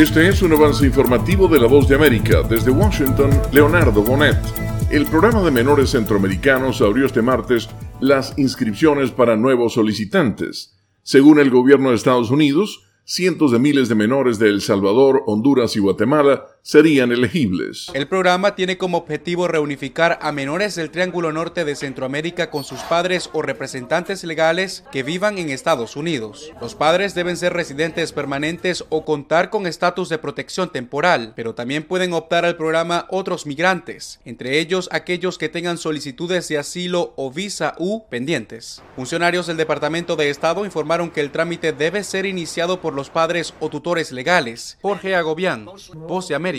Este es un avance informativo de La Voz de América. Desde Washington, Leonardo Bonet. El programa de menores centroamericanos abrió este martes las inscripciones para nuevos solicitantes. Según el gobierno de Estados Unidos, cientos de miles de menores de El Salvador, Honduras y Guatemala serían elegibles. El programa tiene como objetivo reunificar a menores del Triángulo Norte de Centroamérica con sus padres o representantes legales que vivan en Estados Unidos. Los padres deben ser residentes permanentes o contar con estatus de protección temporal, pero también pueden optar al programa otros migrantes, entre ellos aquellos que tengan solicitudes de asilo o visa U pendientes. Funcionarios del Departamento de Estado informaron que el trámite debe ser iniciado por los padres o tutores legales. Jorge Agobián, Voz de América,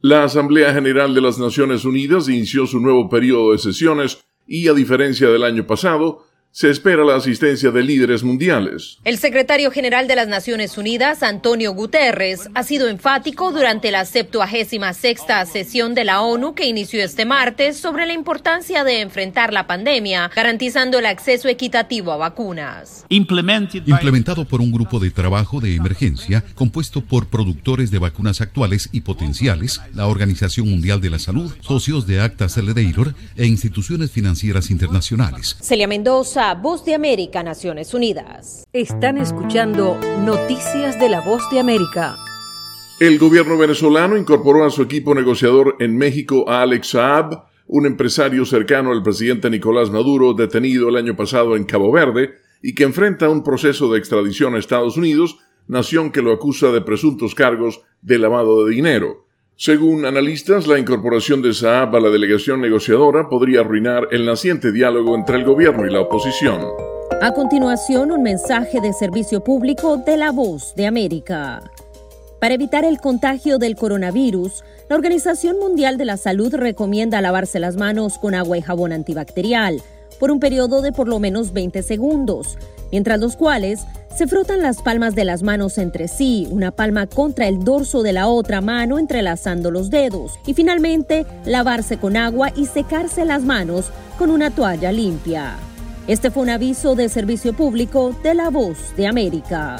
La Asamblea General de las Naciones Unidas inició su nuevo periodo de sesiones y, a diferencia del año pasado, se espera la asistencia de líderes mundiales. El secretario general de las Naciones Unidas, Antonio Guterres, ha sido enfático durante la 76 sesión de la ONU que inició este martes sobre la importancia de enfrentar la pandemia, garantizando el acceso equitativo a vacunas. Implementado por un grupo de trabajo de emergencia compuesto por productores de vacunas actuales y potenciales, la Organización Mundial de la Salud, socios de Acta Accelerator e instituciones financieras internacionales. Celia Mendoza, Voz de América, Naciones Unidas. Están escuchando Noticias de la Voz de América. El gobierno venezolano incorporó a su equipo negociador en México a Alex Saab, un empresario cercano al presidente Nicolás Maduro, detenido el año pasado en Cabo Verde y que enfrenta un proceso de extradición a Estados Unidos, nación que lo acusa de presuntos cargos de lavado de dinero. Según analistas, la incorporación de Saab a la delegación negociadora podría arruinar el naciente diálogo entre el gobierno y la oposición. A continuación, un mensaje de servicio público de la voz de América. Para evitar el contagio del coronavirus, la Organización Mundial de la Salud recomienda lavarse las manos con agua y jabón antibacterial por un periodo de por lo menos 20 segundos, mientras los cuales se frotan las palmas de las manos entre sí, una palma contra el dorso de la otra mano entrelazando los dedos y finalmente lavarse con agua y secarse las manos con una toalla limpia. Este fue un aviso de servicio público de la voz de América.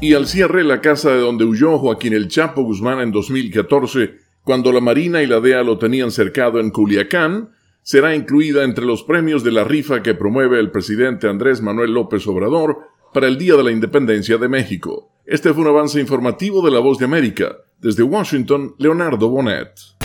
Y al cierre la casa de donde huyó Joaquín El Chapo Guzmán en 2014, cuando la Marina y la DEA lo tenían cercado en Culiacán, será incluida entre los premios de la rifa que promueve el presidente Andrés Manuel López Obrador para el Día de la Independencia de México. Este fue un avance informativo de La Voz de América. Desde Washington, Leonardo Bonet.